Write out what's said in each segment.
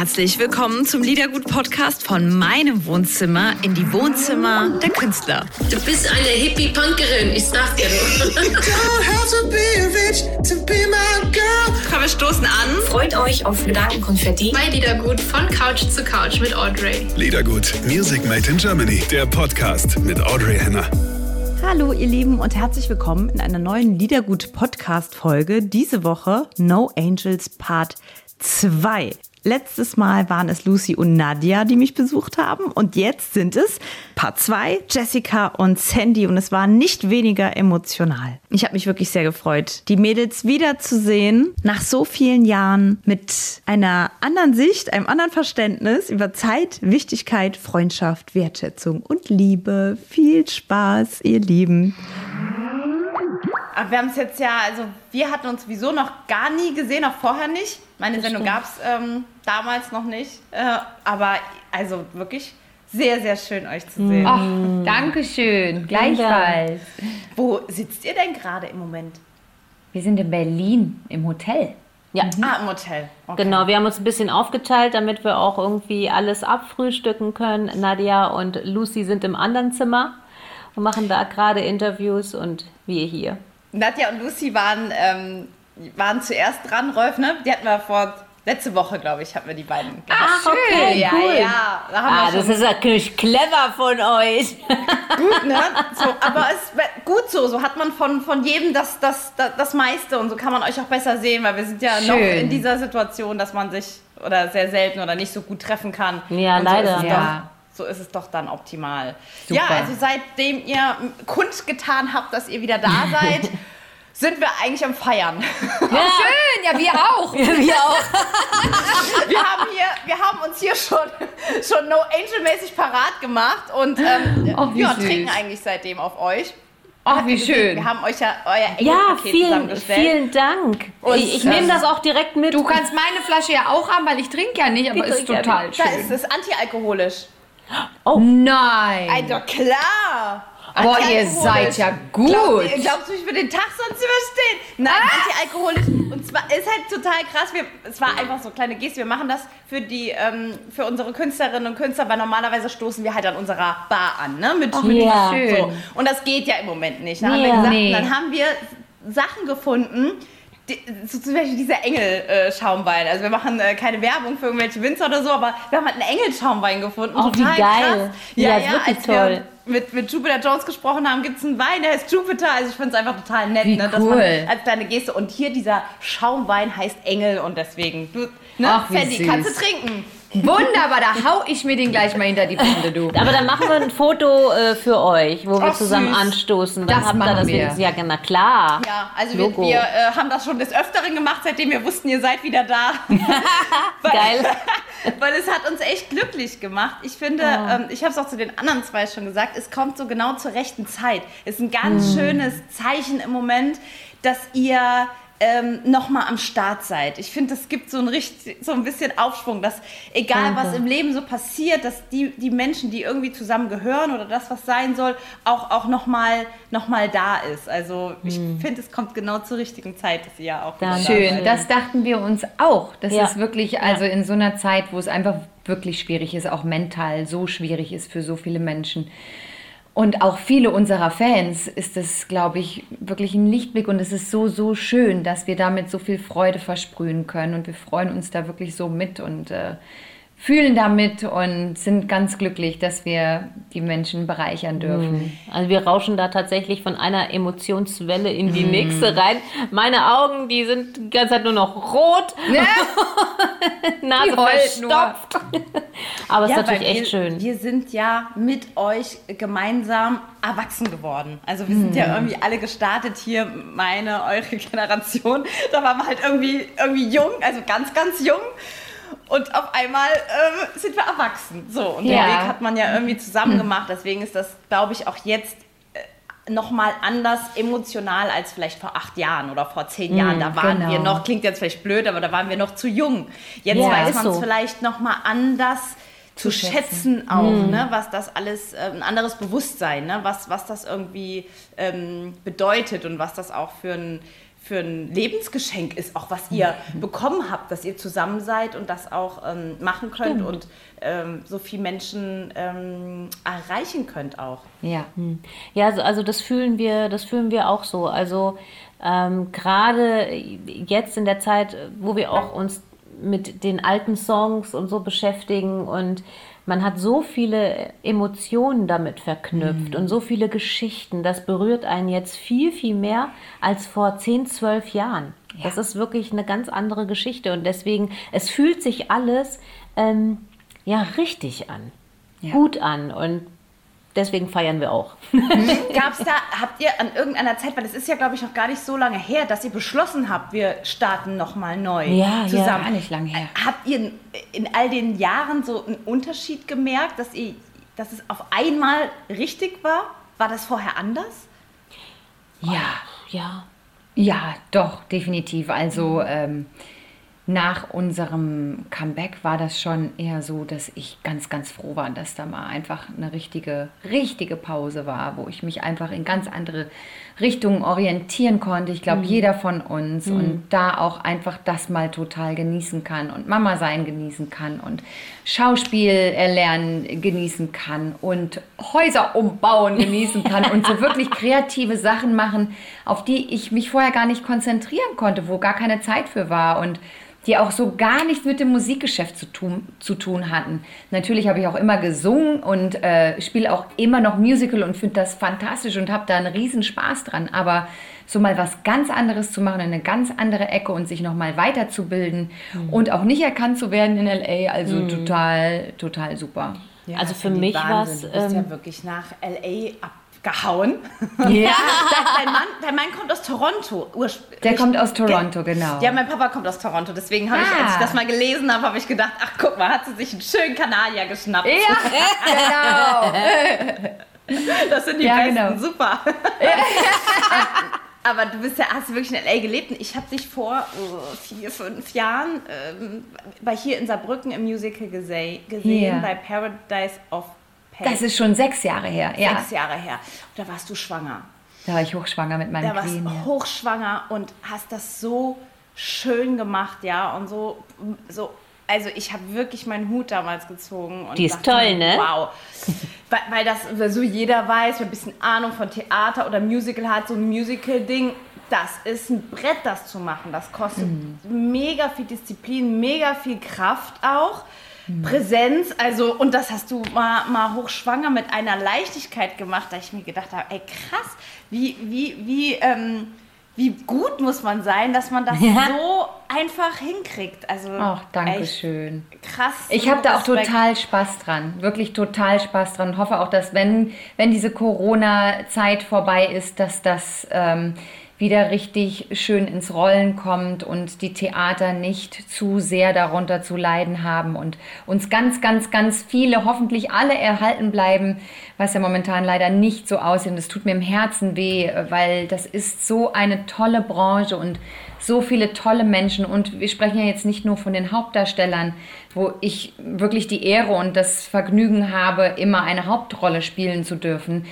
herzlich willkommen zum Liedergut-Podcast von meinem Wohnzimmer in die Wohnzimmer der Künstler. Du bist eine Hippie-Punkerin, ich sag dir nur. Komm, wir stoßen an. Freut euch auf Gedankenkonfetti bei Liedergut von Couch zu Couch mit Audrey. Liedergut, Music Made in Germany, der Podcast mit Audrey Henner. Hallo ihr Lieben und herzlich willkommen in einer neuen Liedergut Podcast Folge. Diese Woche No Angels Part 2. Letztes Mal waren es Lucy und Nadia, die mich besucht haben. Und jetzt sind es Part 2, Jessica und Sandy. Und es war nicht weniger emotional. Ich habe mich wirklich sehr gefreut, die Mädels wiederzusehen. Nach so vielen Jahren mit einer anderen Sicht, einem anderen Verständnis über Zeit, Wichtigkeit, Freundschaft, Wertschätzung und Liebe. Viel Spaß, ihr Lieben. Aber wir haben es jetzt ja, also wir hatten uns sowieso noch gar nie gesehen, auch vorher nicht. Meine das Sendung gab es ähm, damals noch nicht. Äh, aber also wirklich sehr, sehr schön, euch zu sehen. Ach, danke schön. Gleichfalls. Wo sitzt ihr denn gerade im Moment? Wir sind in Berlin im Hotel. Ja. Mhm. Ah, im Hotel. Okay. Genau, wir haben uns ein bisschen aufgeteilt, damit wir auch irgendwie alles abfrühstücken können. Nadia und Lucy sind im anderen Zimmer und machen da gerade Interviews und wir hier. Nadja und Lucy waren, ähm, waren zuerst dran, Rolf, ne? Die hatten wir vor letzte Woche, glaube ich, hatten wir die beiden. Ach, okay, ja, cool. ja. Da ah, das ist natürlich clever von euch. Gut, ne? So, aber es ist gut so. So hat man von, von jedem das, das, das, das meiste und so kann man euch auch besser sehen, weil wir sind ja Schön. noch in dieser Situation, dass man sich oder sehr selten oder nicht so gut treffen kann. Ja, und leider. So ja so ist es doch dann optimal. Super. Ja, also seitdem ihr kundgetan habt, dass ihr wieder da seid, sind wir eigentlich am Feiern. Ja. schön, ja, wir auch. Ja, wir auch. wir, haben hier, wir haben uns hier schon, schon No Angel-mäßig parat gemacht und ähm, oh, ja, trinken eigentlich seitdem auf euch. Ach, wie schön. Wir haben euch ja euer Engelpaket ja, vielen, zusammengestellt. vielen Dank. Und ich, ich nehme das auch direkt mit. Du kannst meine Flasche ja auch haben, weil ich trinke ja nicht, aber es ist total ja schön. Da ist es antialkoholisch. Oh. Nein. Also klar. Boah, ihr seid ja gut. Glaub, glaubst du, ich würde den Tag sonst überstehen? Nein, ah. antialkoholisch. Und zwar ist halt total krass. Wir, es war einfach so eine kleine Geste. Wir machen das für die, ähm, für unsere Künstlerinnen und Künstler, weil normalerweise stoßen wir halt an unserer Bar an, ne? Mit, oh, mit ja. so. Und das geht ja im Moment nicht. Dann, ja. haben, wir gesagt, nee. dann haben wir Sachen gefunden, so zum Beispiel dieser Engel-Schaumwein. also wir machen äh, keine Werbung für irgendwelche Winzer oder so, aber wir haben halt einen Engel-Schaumwein gefunden. Oh, wie geil. Krass. Ja, ja, ja wirklich toll. mit, mit Jupiter Jones gesprochen haben, gibt es einen Wein, der heißt Jupiter. Also ich finde es einfach total nett, wie ne, dass cool. man als kleine Geste. Und hier dieser Schaumwein heißt Engel und deswegen, du, ne, Ach, Sandy, kannst du trinken. Wunderbar, da hau ich mir den gleich mal hinter die Binde, du. Aber dann machen wir ein Foto äh, für euch, wo wir Ach, zusammen süß. anstoßen. Dann das habt ihr das wir. Ja, na klar. Ja, also Logo. wir, wir äh, haben das schon des Öfteren gemacht, seitdem wir wussten, ihr seid wieder da. weil, Geil. weil es hat uns echt glücklich gemacht. Ich finde, ähm, ich habe es auch zu den anderen zwei schon gesagt, es kommt so genau zur rechten Zeit. Es ist ein ganz hm. schönes Zeichen im Moment, dass ihr ähm, nochmal am Start seid. Ich finde, es gibt so ein, richtig, so ein bisschen Aufschwung, dass egal Danke. was im Leben so passiert, dass die, die Menschen, die irgendwie zusammen gehören oder das, was sein soll, auch, auch nochmal noch mal da ist. Also ich hm. finde, es kommt genau zur richtigen Zeit, dass ihr ja auch da Schön, das dachten wir uns auch. Das ja. ist wirklich, also in so einer Zeit, wo es einfach wirklich schwierig ist, auch mental so schwierig ist für so viele Menschen und auch viele unserer Fans ist es, glaube ich, wirklich ein Lichtblick. Und es ist so, so schön, dass wir damit so viel Freude versprühen können. Und wir freuen uns da wirklich so mit. Und äh, fühlen damit und sind ganz glücklich, dass wir die Menschen bereichern dürfen. Mhm. Also wir rauschen da tatsächlich von einer Emotionswelle in die mm. nächste rein. Meine Augen, die sind die ganze Zeit nur noch rot. Ja. Nase verstopft. Aber es ja, ist natürlich echt wir, schön. Wir sind ja mit euch gemeinsam erwachsen geworden. Also wir sind mm. ja mhm. irgendwie alle gestartet hier, meine, eure Generation. Da waren wir halt irgendwie, irgendwie jung, also ganz, ganz jung. Und auf einmal äh, sind wir erwachsen. So, und ja. den Weg hat man ja irgendwie zusammen gemacht. Deswegen ist das, glaube ich, auch jetzt äh, nochmal anders emotional als vielleicht vor acht Jahren oder vor zehn Jahren. Mm, da waren genau. wir noch, klingt jetzt vielleicht blöd, aber da waren wir noch zu jung. Jetzt ja, weiß man es so. vielleicht nochmal anders zu schätzen, schätzen auch, mm. ne, was das alles, äh, ein anderes Bewusstsein, ne, was, was das irgendwie ähm, bedeutet und was das auch für ein für ein Lebensgeschenk ist, auch was ihr bekommen habt, dass ihr zusammen seid und das auch ähm, machen könnt Stimmt. und ähm, so viele Menschen ähm, erreichen könnt auch. Ja, hm. ja, also, also das fühlen wir, das fühlen wir auch so. Also ähm, gerade jetzt in der Zeit, wo wir auch uns mit den alten Songs und so beschäftigen und man hat so viele Emotionen damit verknüpft mhm. und so viele Geschichten. Das berührt einen jetzt viel, viel mehr als vor 10, 12 Jahren. Ja. Das ist wirklich eine ganz andere Geschichte und deswegen, es fühlt sich alles ähm, ja richtig an, ja. gut an und deswegen feiern wir auch. Gab es da, habt ihr an irgendeiner Zeit, weil es ist ja, glaube ich, noch gar nicht so lange her, dass ihr beschlossen habt, wir starten nochmal neu ja, zusammen. Ja, gar nicht lange her. Habt ihr in all den Jahren so einen Unterschied gemerkt, dass, ihr, dass es auf einmal richtig war? War das vorher anders? Ja, oh, ja. Ja, doch, definitiv. Also, ähm, nach unserem Comeback war das schon eher so, dass ich ganz, ganz froh war, dass da mal einfach eine richtige, richtige Pause war, wo ich mich einfach in ganz andere Richtungen orientieren konnte. Ich glaube, mhm. jeder von uns mhm. und da auch einfach das mal total genießen kann und Mama sein genießen kann und Schauspiel erlernen genießen kann und Häuser umbauen genießen kann und so wirklich kreative Sachen machen, auf die ich mich vorher gar nicht konzentrieren konnte, wo gar keine Zeit für war und die auch so gar nichts mit dem Musikgeschäft zu tun, zu tun hatten. Natürlich habe ich auch immer gesungen und äh, spiele auch immer noch Musical und finde das fantastisch und habe da einen riesen Spaß dran. Aber so mal was ganz anderes zu machen, eine ganz andere Ecke und sich nochmal weiterzubilden mhm. und auch nicht erkannt zu werden in LA, also mhm. total, total super. Ja, also für mich war es... Du bist ähm, ja wirklich nach LA ab gehauen. Ja. dein, Mann, dein Mann kommt aus Toronto. Der kommt aus Toronto, genau. Ja, mein Papa kommt aus Toronto. Deswegen habe ah. ich, als ich das mal gelesen habe, habe ich gedacht, ach guck mal, hat sie sich einen schönen Kanadier geschnappt. Ja, genau. das sind die ja, Besten, genau. super. Aber du bist ja, hast wirklich in L.A. gelebt. Ich habe dich vor oh, vier, fünf Jahren ähm, bei hier in Saarbrücken im Musical gesehen, gesehen yeah. bei Paradise of Hey. Das ist schon sechs Jahre her. Ja. Sechs Jahre her. Und da warst du schwanger. Da war ich hochschwanger mit meinem Da warst du ja. hochschwanger und hast das so schön gemacht, ja, und so, so also ich habe wirklich meinen Hut damals gezogen. Und Die ist dachte, toll, ne? Wow. weil, weil das so jeder weiß, wer ein bisschen Ahnung von Theater oder Musical hat, so ein Musical-Ding, das ist ein Brett, das zu machen. Das kostet mhm. mega viel Disziplin, mega viel Kraft auch. Präsenz, also und das hast du mal, mal hochschwanger mit einer Leichtigkeit gemacht, da ich mir gedacht habe, ey krass, wie, wie, wie, ähm, wie gut muss man sein, dass man das ja. so einfach hinkriegt. Also, Ach, danke schön. Krass. Ich habe da auch total Spaß dran, wirklich total Spaß dran. Hoffe auch, dass wenn, wenn diese Corona-Zeit vorbei ist, dass das ähm, wieder richtig schön ins Rollen kommt und die Theater nicht zu sehr darunter zu leiden haben und uns ganz, ganz, ganz viele, hoffentlich alle erhalten bleiben, was ja momentan leider nicht so aussieht. Und es tut mir im Herzen weh, weil das ist so eine tolle Branche und so viele tolle Menschen. Und wir sprechen ja jetzt nicht nur von den Hauptdarstellern, wo ich wirklich die Ehre und das Vergnügen habe, immer eine Hauptrolle spielen zu dürfen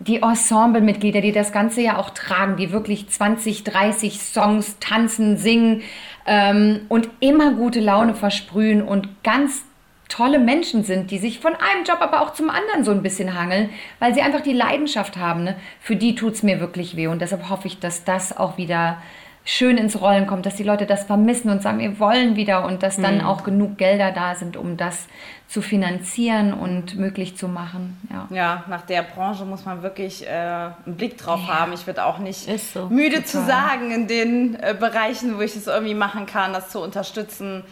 die Ensemblemitglieder, die das Ganze ja auch tragen, die wirklich 20, 30 Songs tanzen, singen ähm, und immer gute Laune versprühen und ganz tolle Menschen sind, die sich von einem Job aber auch zum anderen so ein bisschen hangeln, weil sie einfach die Leidenschaft haben. Ne? Für die tut es mir wirklich weh und deshalb hoffe ich, dass das auch wieder schön ins Rollen kommt, dass die Leute das vermissen und sagen, wir wollen wieder und dass dann mhm. auch genug Gelder da sind, um das zu finanzieren und möglich zu machen. Ja, ja nach der Branche muss man wirklich äh, einen Blick drauf ja. haben. Ich würde auch nicht so, müde total. zu sagen, in den äh, Bereichen, wo ich es irgendwie machen kann, das zu unterstützen,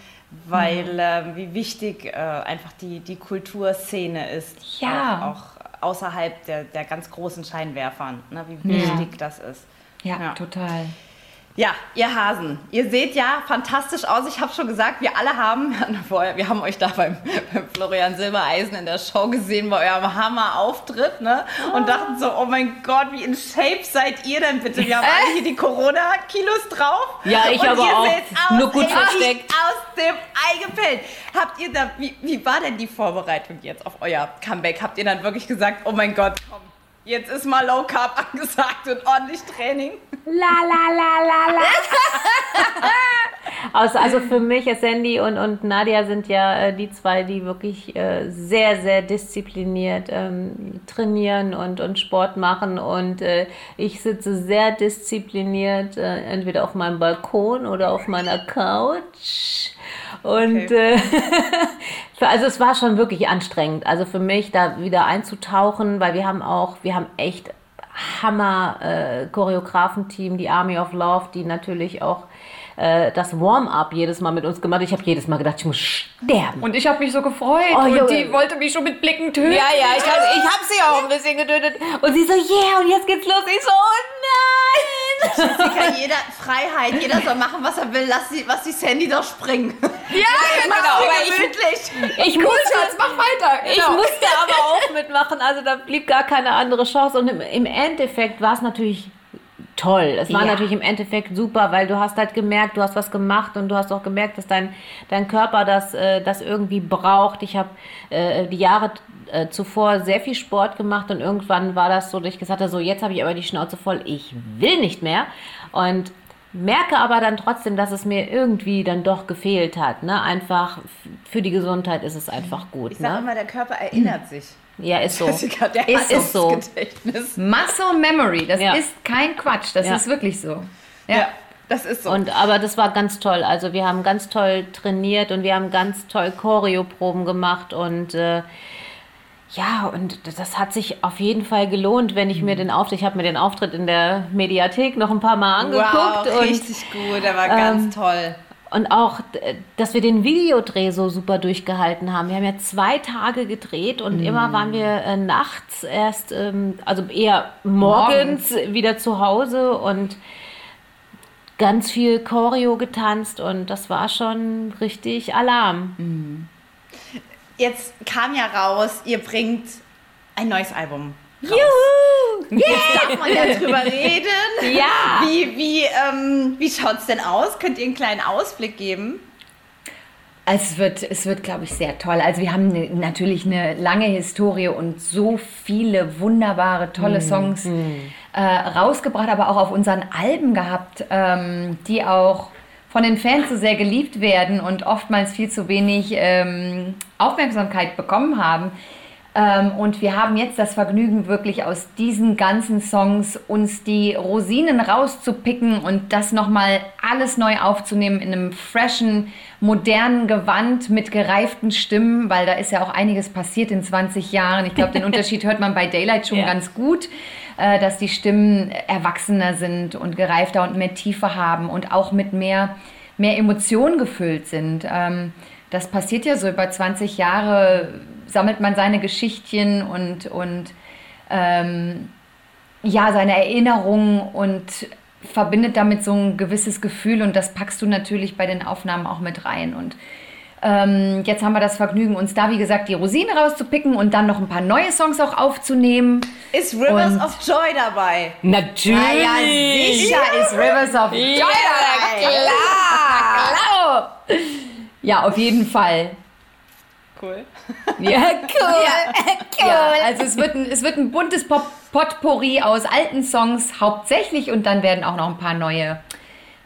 weil äh, wie wichtig äh, einfach die, die Kulturszene ist. Ja. Auch, auch außerhalb der, der ganz großen Scheinwerfern, ne, wie wichtig das ist. ja. ja. total. Ja, ihr Hasen, ihr seht ja fantastisch aus. Ich habe schon gesagt, wir alle haben, wir haben euch da beim, beim, Florian Silbereisen in der Show gesehen bei eurem Hammer-Auftritt ne? und oh. dachten so, oh mein Gott, wie in Shape seid ihr denn bitte? Wir haben alle hier die Corona-Kilos drauf. Ja, ich aber auch. Aus, Nur gut versteckt. aus dem Ei gepellt. Habt ihr da, wie, wie war denn die Vorbereitung jetzt auf euer Comeback? Habt ihr dann wirklich gesagt, oh mein Gott, komm, Jetzt ist mal Low Carb angesagt und ordentlich Training. La la la la la. also, also für mich, Sandy und, und Nadia sind ja äh, die zwei, die wirklich äh, sehr, sehr diszipliniert ähm, trainieren und, und Sport machen. Und äh, ich sitze sehr diszipliniert äh, entweder auf meinem Balkon oder auf meiner Couch. Und okay. für, also es war schon wirklich anstrengend. Also für mich da wieder einzutauchen, weil wir haben auch, wir haben echt Hammer äh, Choreografenteam, die Army of Love, die natürlich auch äh, das Warm-up jedes Mal mit uns gemacht. Ich habe jedes Mal gedacht, ich muss sterben. Und ich habe mich so gefreut oh, und jo, die wollte mich schon mit Blicken töten. Ja, ja, ich habe ich hab sie auch ein bisschen getötet. Und sie so, yeah, und jetzt geht's los. Ich so, oh nein! Jessica, jeder Freiheit, jeder soll machen, was er will. Lass sie, was die Sandy doch springen. Ja, genau. Aber ich, ich, musste, Schatz, mach weiter. Genau. Ich musste aber auch mitmachen. Also da blieb gar keine andere Chance. Und im, im Endeffekt war es natürlich toll. Es war ja. natürlich im Endeffekt super, weil du hast halt gemerkt, du hast was gemacht und du hast auch gemerkt, dass dein, dein Körper das, äh, das irgendwie braucht. Ich habe äh, die Jahre äh, zuvor sehr viel Sport gemacht und irgendwann war das so, dass ich gesagt habe, so jetzt habe ich aber die Schnauze voll, ich will nicht mehr. Und merke aber dann trotzdem, dass es mir irgendwie dann doch gefehlt hat. Ne? Einfach für die Gesundheit ist es einfach gut. Ich sage ne? immer, der Körper erinnert sich. Ja, ist so. Jessica, der ist, ist so. Gedächtnis. Muscle Memory, das ja. ist kein Quatsch, das ja. ist wirklich so. Ja. ja. Das ist so. Und, aber das war ganz toll. Also wir haben ganz toll trainiert und wir haben ganz toll Choreoproben gemacht und äh, ja, und das hat sich auf jeden Fall gelohnt, wenn ich mir mhm. den Auftritt, ich habe mir den Auftritt in der Mediathek noch ein paar Mal angeguckt. Wow, richtig und, gut, der war ähm, ganz toll. Und auch, dass wir den Videodreh so super durchgehalten haben. Wir haben ja zwei Tage gedreht und mm. immer waren wir äh, nachts erst, ähm, also eher morgens, morgens wieder zu Hause und ganz viel Choreo getanzt und das war schon richtig Alarm. Mm. Jetzt kam ja raus, ihr bringt ein neues Album Raus. Juhu! Yeah! Jetzt darf man ja drüber reden. Ja. Wie, wie, ähm, wie schaut es denn aus? Könnt ihr einen kleinen Ausblick geben? Also es wird, es wird, glaube ich, sehr toll. Also wir haben ne, natürlich eine lange Historie und so viele wunderbare, tolle mm. Songs mm. Äh, rausgebracht, aber auch auf unseren Alben gehabt, ähm, die auch von den Fans so sehr geliebt werden und oftmals viel zu wenig ähm, Aufmerksamkeit bekommen haben. Ähm, und wir haben jetzt das Vergnügen, wirklich aus diesen ganzen Songs uns die Rosinen rauszupicken und das nochmal alles neu aufzunehmen in einem freshen, modernen Gewand mit gereiften Stimmen, weil da ist ja auch einiges passiert in 20 Jahren. Ich glaube, den Unterschied hört man bei Daylight schon ja. ganz gut, äh, dass die Stimmen erwachsener sind und gereifter und mehr Tiefe haben und auch mit mehr, mehr Emotionen gefüllt sind. Ähm, das passiert ja so über 20 Jahre sammelt man seine Geschichtchen und, und ähm, ja, seine Erinnerungen und verbindet damit so ein gewisses Gefühl und das packst du natürlich bei den Aufnahmen auch mit rein. Und ähm, jetzt haben wir das Vergnügen, uns da, wie gesagt, die Rosinen rauszupicken und dann noch ein paar neue Songs auch aufzunehmen. Ist Rivers und of Joy dabei? Natürlich. Na ja, sicher ja. ist Rivers of Joy ja, dabei. Klar. klar. Ja, auf jeden Fall. Cool. Ja, cool. Ja, cool. Ja, also es wird, ein, es wird ein buntes Pop Potpourri aus alten Songs hauptsächlich und dann werden auch noch ein paar neue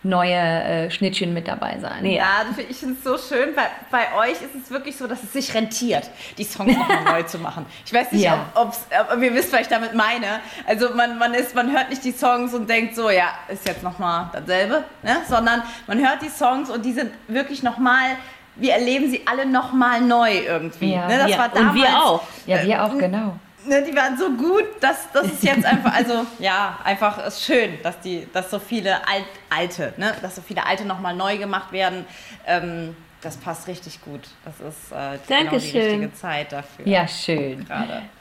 neue äh, Schnittchen mit dabei sein. Ja, ich finde es so schön. Bei, bei euch ist es wirklich so, dass es sich rentiert, die Songs nochmal neu zu machen. Ich weiß nicht, ja. ob, ob ihr wisst, was ich damit meine. Also man, man, ist, man hört nicht die Songs und denkt so, ja, ist jetzt nochmal dasselbe, ne? sondern man hört die Songs und die sind wirklich nochmal wir erleben sie alle nochmal neu irgendwie. Ja, ne, das ja. war damals, Und wir auch. Ja, wir auch, genau. Ne, die waren so gut, dass das ist jetzt einfach, also ja, einfach ist schön, dass die, dass so viele Alt, alte, ne, dass so viele alte nochmal neu gemacht werden. Ähm, das passt richtig gut. Das ist äh, genau die richtige Zeit dafür. Ja, schön. Gerade.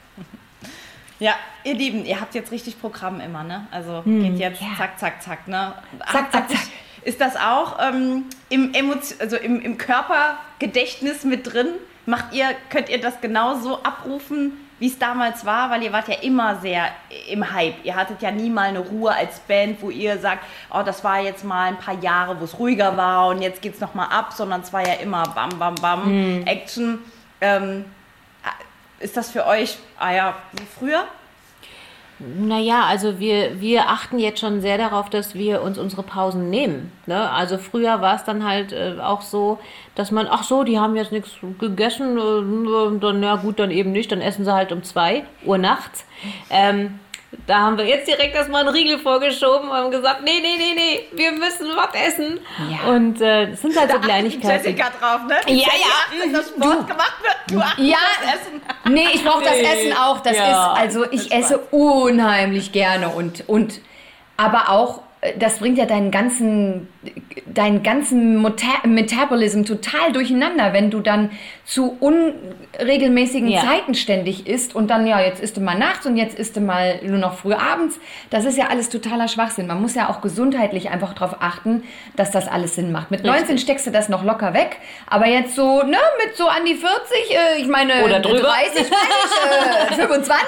Ja, ihr Lieben, ihr habt jetzt richtig Programm immer, ne? Also hm, geht jetzt ja. zack, zack, zack, ne? Zack, zack, zack. Ist das auch ähm, im, Emotion, also im, im Körpergedächtnis mit drin? Macht ihr, könnt ihr das genauso abrufen, wie es damals war? Weil ihr wart ja immer sehr im Hype. Ihr hattet ja nie mal eine Ruhe als Band, wo ihr sagt, oh, das war jetzt mal ein paar Jahre, wo es ruhiger war und jetzt geht es nochmal ab, sondern es war ja immer bam, bam, bam, hm. Action. Ähm, ist das für euch, ah ja, wie früher? Naja, also wir, wir achten jetzt schon sehr darauf, dass wir uns unsere Pausen nehmen. Ne? Also früher war es dann halt äh, auch so, dass man, ach so, die haben jetzt nichts gegessen, äh, dann, na gut, dann eben nicht, dann essen sie halt um 2 Uhr nachts. Ähm, da haben wir jetzt direkt erstmal einen Riegel vorgeschoben und haben gesagt, nee, nee, nee, nee, wir müssen was essen. Ja. Und äh, das sind halt so Kleinigkeiten. Jessica drauf, ne? Ja, ja. Dass das Sport du. gemacht wird. Du ja, das Essen. nee, ich brauche das Essen auch. Das ja, ist, also ich esse unheimlich gerne und, und aber auch das bringt ja deinen ganzen, deinen ganzen Metabolism total durcheinander, wenn du dann zu unregelmäßigen ja. Zeiten ständig isst und dann, ja, jetzt isst du mal nachts und jetzt isst du mal nur noch früh abends. Das ist ja alles totaler Schwachsinn. Man muss ja auch gesundheitlich einfach darauf achten, dass das alles Sinn macht. Mit 19 Richtig. steckst du das noch locker weg, aber jetzt so, ne, mit so an die 40, äh, ich meine, Oder drüber. 30, meine ich, äh, 25,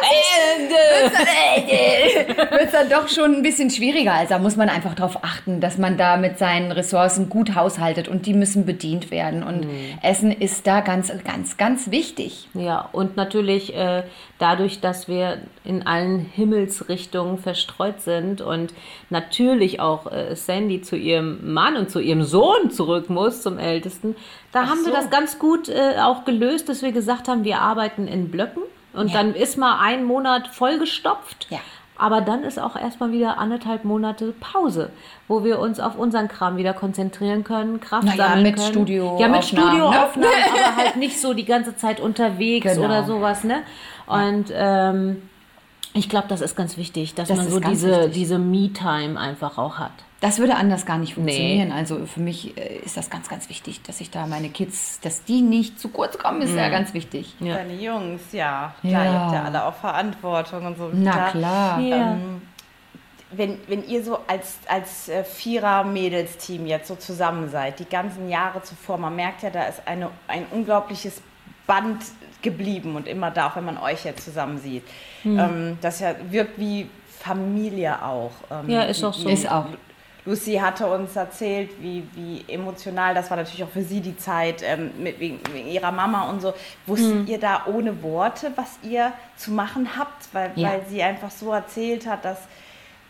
wird es dann doch schon ein bisschen schwieriger. Also da muss man man einfach darauf achten, dass man da mit seinen Ressourcen gut haushaltet und die müssen bedient werden. Und mhm. Essen ist da ganz, ganz, ganz wichtig. Ja, und natürlich äh, dadurch, dass wir in allen Himmelsrichtungen verstreut sind und natürlich auch äh, Sandy zu ihrem Mann und zu ihrem Sohn zurück muss, zum Ältesten, da Ach haben so. wir das ganz gut äh, auch gelöst, dass wir gesagt haben, wir arbeiten in Blöcken. Und ja. dann ist mal ein Monat vollgestopft. Ja. Aber dann ist auch erstmal wieder anderthalb Monate Pause, wo wir uns auf unseren Kram wieder konzentrieren können, Kraft naja, sammeln mit können. Studio ja, mit Studioaufnahmen, ne? aber halt nicht so die ganze Zeit unterwegs genau. oder sowas, ne? Und ähm, ich glaube, das ist ganz wichtig, dass das man so diese, diese Me-Time einfach auch hat. Das würde anders gar nicht funktionieren. Nee. Also für mich äh, ist das ganz, ganz wichtig, dass ich da meine Kids, dass die nicht zu kurz kommen, ist mhm. ja ganz wichtig. Ja. Deine Jungs, ja. Klar, ja. ihr habt ja alle auch Verantwortung und so. Na klar. Ja. Ähm, wenn, wenn ihr so als, als äh, Vierer-Mädels-Team jetzt so zusammen seid, die ganzen Jahre zuvor, man merkt ja, da ist eine, ein unglaubliches Band geblieben und immer da, auch wenn man euch jetzt zusammen sieht. Mhm. Ähm, das ja wirkt wie Familie auch. Ähm, ja, ist auch so. Ist auch. Lucy hatte uns erzählt, wie, wie emotional, das war natürlich auch für sie die Zeit ähm, mit, wegen, wegen, ihrer Mama und so. Wusstet hm. ihr da ohne Worte, was ihr zu machen habt? Weil, ja. weil sie einfach so erzählt hat, dass,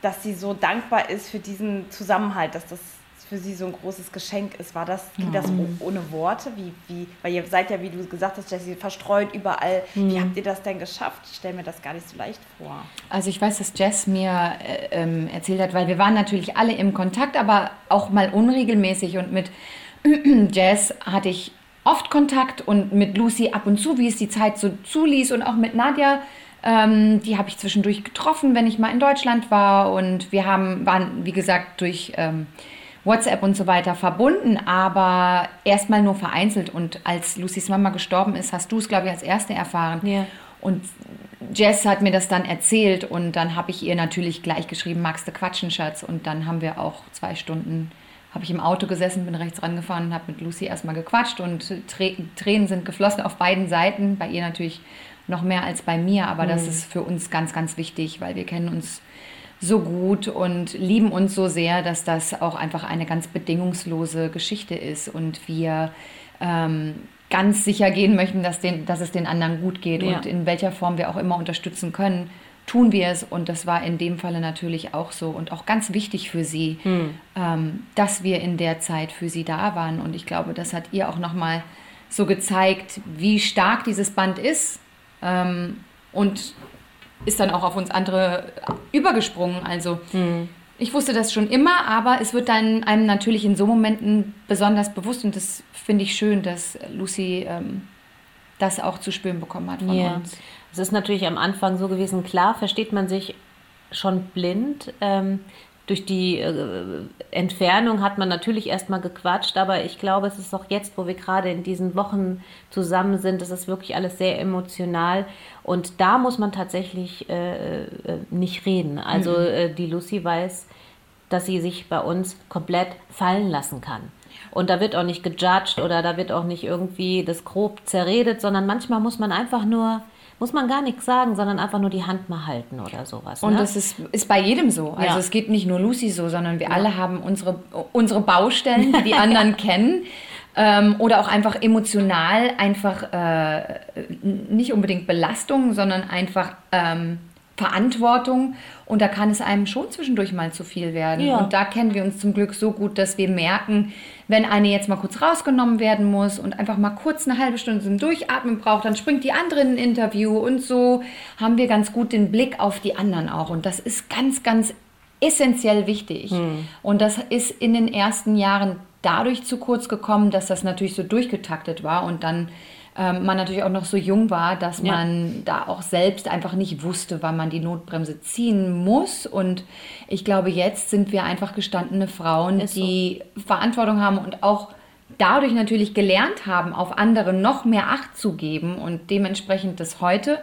dass sie so dankbar ist für diesen Zusammenhalt, dass das für sie so ein großes Geschenk ist. War das, ging das mhm. ohne Worte? Wie, wie, weil ihr seid ja, wie du gesagt hast, Jessie, verstreut überall. Mhm. Wie habt ihr das denn geschafft? Ich stelle mir das gar nicht so leicht vor. Also ich weiß, dass Jess mir äh, ähm, erzählt hat, weil wir waren natürlich alle im Kontakt, aber auch mal unregelmäßig. Und mit Jess hatte ich oft Kontakt und mit Lucy ab und zu, wie es die Zeit so zuließ und auch mit Nadja. Ähm, die habe ich zwischendurch getroffen, wenn ich mal in Deutschland war. Und wir haben, waren, wie gesagt, durch... Ähm, WhatsApp und so weiter verbunden, aber erstmal nur vereinzelt. Und als Lucys Mama gestorben ist, hast du es, glaube ich, als Erste erfahren. Ja. Und Jess hat mir das dann erzählt und dann habe ich ihr natürlich gleich geschrieben, magst du quatschen, Schatz? Und dann haben wir auch zwei Stunden, habe ich im Auto gesessen, bin rechts rangefahren, habe mit Lucy erstmal gequatscht und Tränen sind geflossen auf beiden Seiten. Bei ihr natürlich noch mehr als bei mir, aber mhm. das ist für uns ganz, ganz wichtig, weil wir kennen uns so gut und lieben uns so sehr, dass das auch einfach eine ganz bedingungslose Geschichte ist und wir ähm, ganz sicher gehen möchten, dass, den, dass es den anderen gut geht ja. und in welcher Form wir auch immer unterstützen können, tun wir es. Und das war in dem Falle natürlich auch so und auch ganz wichtig für sie, hm. ähm, dass wir in der Zeit für sie da waren. Und ich glaube, das hat ihr auch nochmal so gezeigt, wie stark dieses Band ist. Ähm, und ist dann auch auf uns andere übergesprungen. Also mhm. ich wusste das schon immer, aber es wird dann einem natürlich in so Momenten besonders bewusst und das finde ich schön, dass Lucy ähm, das auch zu spüren bekommen hat von yeah. uns. Es ist natürlich am Anfang so gewesen, klar versteht man sich schon blind. Ähm, durch die äh, Entfernung hat man natürlich erstmal gequatscht, aber ich glaube, es ist auch jetzt, wo wir gerade in diesen Wochen zusammen sind, es ist wirklich alles sehr emotional und da muss man tatsächlich äh, äh, nicht reden. Also mhm. äh, die Lucy weiß, dass sie sich bei uns komplett fallen lassen kann. Und da wird auch nicht gejudged oder da wird auch nicht irgendwie das grob zerredet, sondern manchmal muss man einfach nur muss man gar nichts sagen, sondern einfach nur die Hand mal halten oder sowas. Und ne? das ist, ist bei jedem so. Also ja. es geht nicht nur Lucy so, sondern wir ja. alle haben unsere, unsere Baustellen, die die anderen kennen. Ähm, oder auch einfach emotional einfach äh, nicht unbedingt Belastung, sondern einfach ähm, Verantwortung und da kann es einem schon zwischendurch mal zu viel werden. Ja. Und da kennen wir uns zum Glück so gut, dass wir merken, wenn eine jetzt mal kurz rausgenommen werden muss und einfach mal kurz eine halbe Stunde zum Durchatmen braucht, dann springt die andere in ein Interview und so haben wir ganz gut den Blick auf die anderen auch. Und das ist ganz, ganz essentiell wichtig. Und das ist in den ersten Jahren dadurch zu kurz gekommen, dass das natürlich so durchgetaktet war und dann ähm, man natürlich auch noch so jung war, dass Ja. man da auch selbst einfach nicht wusste, wann man die Notbremse ziehen muss. Und ich glaube, jetzt sind wir einfach gestandene Frauen, Ist so. die Verantwortung haben und auch dadurch natürlich gelernt haben, auf andere noch mehr Acht zu geben und dementsprechend das heute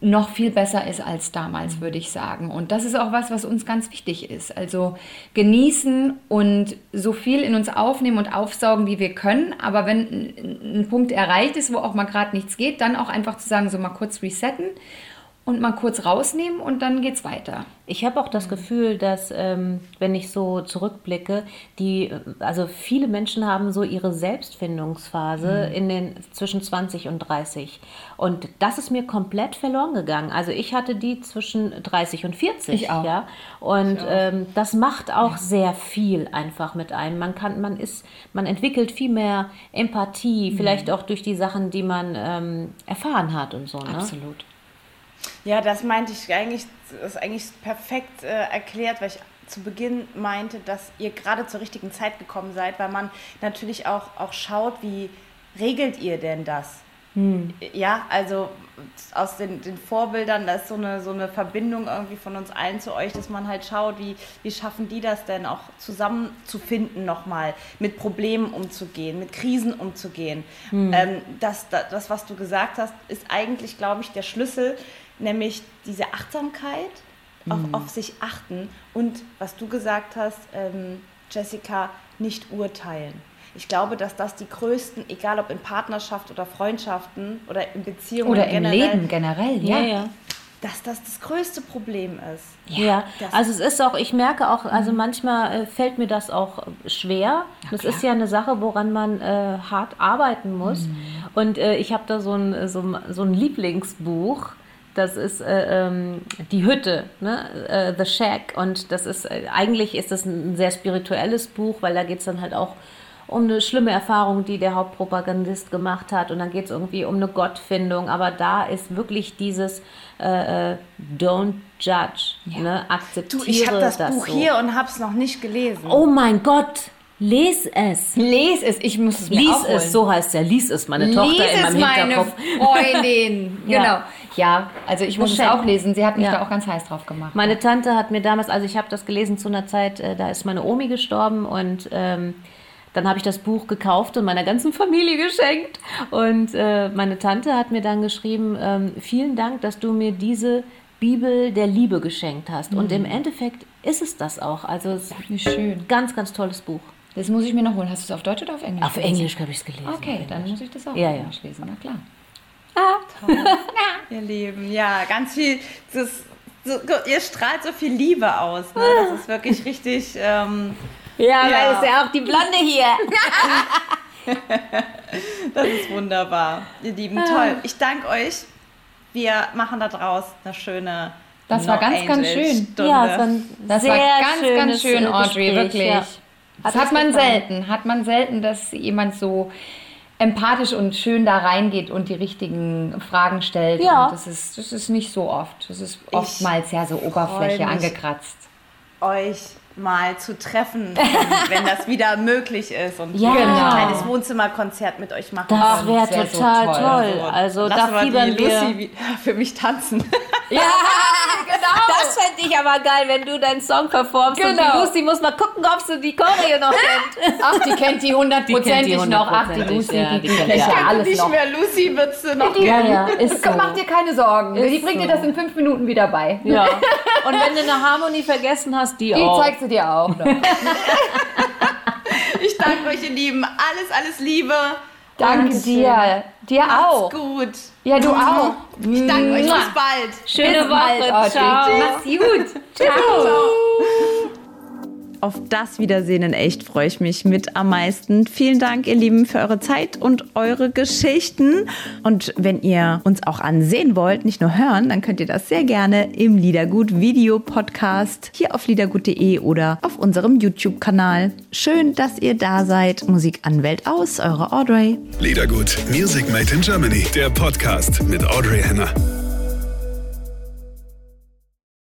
noch viel besser ist als damals, würde ich sagen. Und das ist auch was, was uns ganz wichtig ist. Also genießen und so viel in uns aufnehmen und aufsaugen, wie wir können. Aber wenn ein, ein Punkt erreicht ist, wo auch mal gerade nichts geht, dann auch einfach zu sagen, so mal kurz resetten und mal kurz rausnehmen und dann geht's weiter. Ich habe auch das Gefühl, dass, ähm, wenn ich so zurückblicke, die, also viele Menschen haben so ihre Selbstfindungsphase in den zwischen 20 und 30. Und das ist mir komplett verloren gegangen. Also ich hatte die zwischen 30 und 40. Ich auch. Ja? Und ähm, das macht auch sehr viel einfach mit einem. Man kann, man ist, man entwickelt viel mehr Empathie, vielleicht auch durch die Sachen, die man ähm, erfahren hat und so. Ne? Absolut. Ja, das meinte ich eigentlich, das ist eigentlich perfekt äh, erklärt, weil ich zu Beginn meinte, dass ihr gerade zur richtigen Zeit gekommen seid, weil man natürlich auch, auch schaut, wie regelt ihr denn das? Ja, also aus den, den Vorbildern, da ist so eine, so eine Verbindung irgendwie von uns allen zu euch, dass man halt schaut, wie, wie schaffen die das denn auch zusammenzufinden nochmal, mit Problemen umzugehen, mit Krisen umzugehen. Ähm, das, das, das, was du gesagt hast, ist eigentlich, glaube ich, der Schlüssel, nämlich diese Achtsamkeit, auf, auf sich achten und was du gesagt hast, ähm, Jessica, nicht urteilen. Ich glaube, dass das die größten, egal ob in Partnerschaft oder Freundschaften oder in Beziehungen Oder im generell, Leben generell, ja. ja. ja. dass das das größte Problem ist. Ja, das- also es ist auch, ich merke auch, also manchmal äh, fällt mir das auch schwer. das ist ja eine Sache, woran man äh, hart arbeiten muss. Und äh, ich habe da so ein, so, ein- so ein Lieblingsbuch. Das ist äh, ähm, die Hütte, ne? äh, The Shack. Und das ist äh, eigentlich ist das ein sehr spirituelles Buch, weil da geht es dann halt auch um eine schlimme Erfahrung, die der Hauptpropagandist gemacht hat. Und dann geht es irgendwie um eine Gottfindung. Aber da ist wirklich dieses äh, äh, Don't judge, ne? akzeptiere Du, ich habe das, Buch so. hier und habe es noch nicht gelesen. Oh mein Gott, les es. Les es, ich muss es mir Lies auch holen. es, so heißt ja. Lies es, meine Tochter Lies in es, meinem meine Hinterkopf. Freundin. Ja. Genau. Ja, also ich muss es Geschenk. auch lesen. Sie hat mich Ja. da auch ganz heiß drauf gemacht. Meine Tante hat mir damals, also ich habe das gelesen zu einer Zeit, äh, da ist meine Omi gestorben und ähm, dann habe ich das Buch gekauft und meiner ganzen Familie geschenkt. Und äh, meine Tante hat mir dann geschrieben, ähm, vielen Dank, dass du mir diese Bibel der Liebe geschenkt hast. Und im Endeffekt ist es das auch. Also es ist schön. ein ganz, ganz tolles Buch. Das muss ich mir noch holen. Hast du es auf Deutsch oder auf Englisch? Auf gelesen? Englisch habe ich es gelesen. Okay, dann muss ich das auch Ja, auf ja. Englisch lesen. Na klar. Ihr Lieben, ja, ganz viel. Das, so, ihr strahlt so viel Liebe aus. Ne? Das ist wirklich richtig. Ähm, Ja, Ja. weil es ja auch die Blonde hier. das ist wunderbar, ihr Lieben. Toll. Ich danke euch. Wir machen da draus eine schöne. Das war No ganz, ganz Angel schön. Stunde. Ja, war ein Das sehr war ganz, ganz schön, Audrey, Gespräch, wirklich. ja. Das Hat hat man gefallen. selten. Hat man selten, dass jemand so empathisch und schön da reingeht und die richtigen Fragen stellt. Ja. Und das ist, das ist nicht so oft. Das ist oftmals ja so Oberfläche angekratzt. euch mal zu treffen, wenn, das wieder möglich ist und Ja. ein kleines Wohnzimmerkonzert mit euch machen Das wäre wär so total toll. toll. Also da Lassen wir fiebern die wir. Lucy für mich tanzen. Ja, genau. Das fände ich aber geil, wenn du deinen Song performst und Genau. die Lucy muss mal gucken, ob sie die Choreo noch kennt. Ach, die kennt die hundertprozentig noch. Ach, die Lucy, ja, die, die kennt die. ja alles nicht noch. mehr Lucy wird's noch Ja, ja, ist so. Mach dir keine Sorgen. Ist die bringt dir so. das in fünf Minuten wieder bei. Ja. Und wenn du eine Harmonie vergessen hast, die, Die auch. zeigst du dir auch noch. Ich danke euch, ihr Lieben. Alles, alles Liebe. Danke dir. Dir auch. Macht's gut. Ja, du auch. Ich danke euch. Bis bald. Schöne Bis bald, Woche. Audrey. Ciao. Mach's gut. Ciao. Auf das Wiedersehen in echt freue ich mich mit am meisten. Vielen Dank, ihr Lieben, für eure Zeit und eure Geschichten. Und wenn ihr uns auch ansehen wollt, nicht nur hören, dann könnt ihr das sehr gerne im Liedergut Video Podcast hier auf liedergut.de oder auf unserem YouTube-Kanal. Schön, dass ihr da seid. Musik an Welt aus, eure Audrey. Liedergut, Music Made in Germany, der Podcast mit Audrey Henner.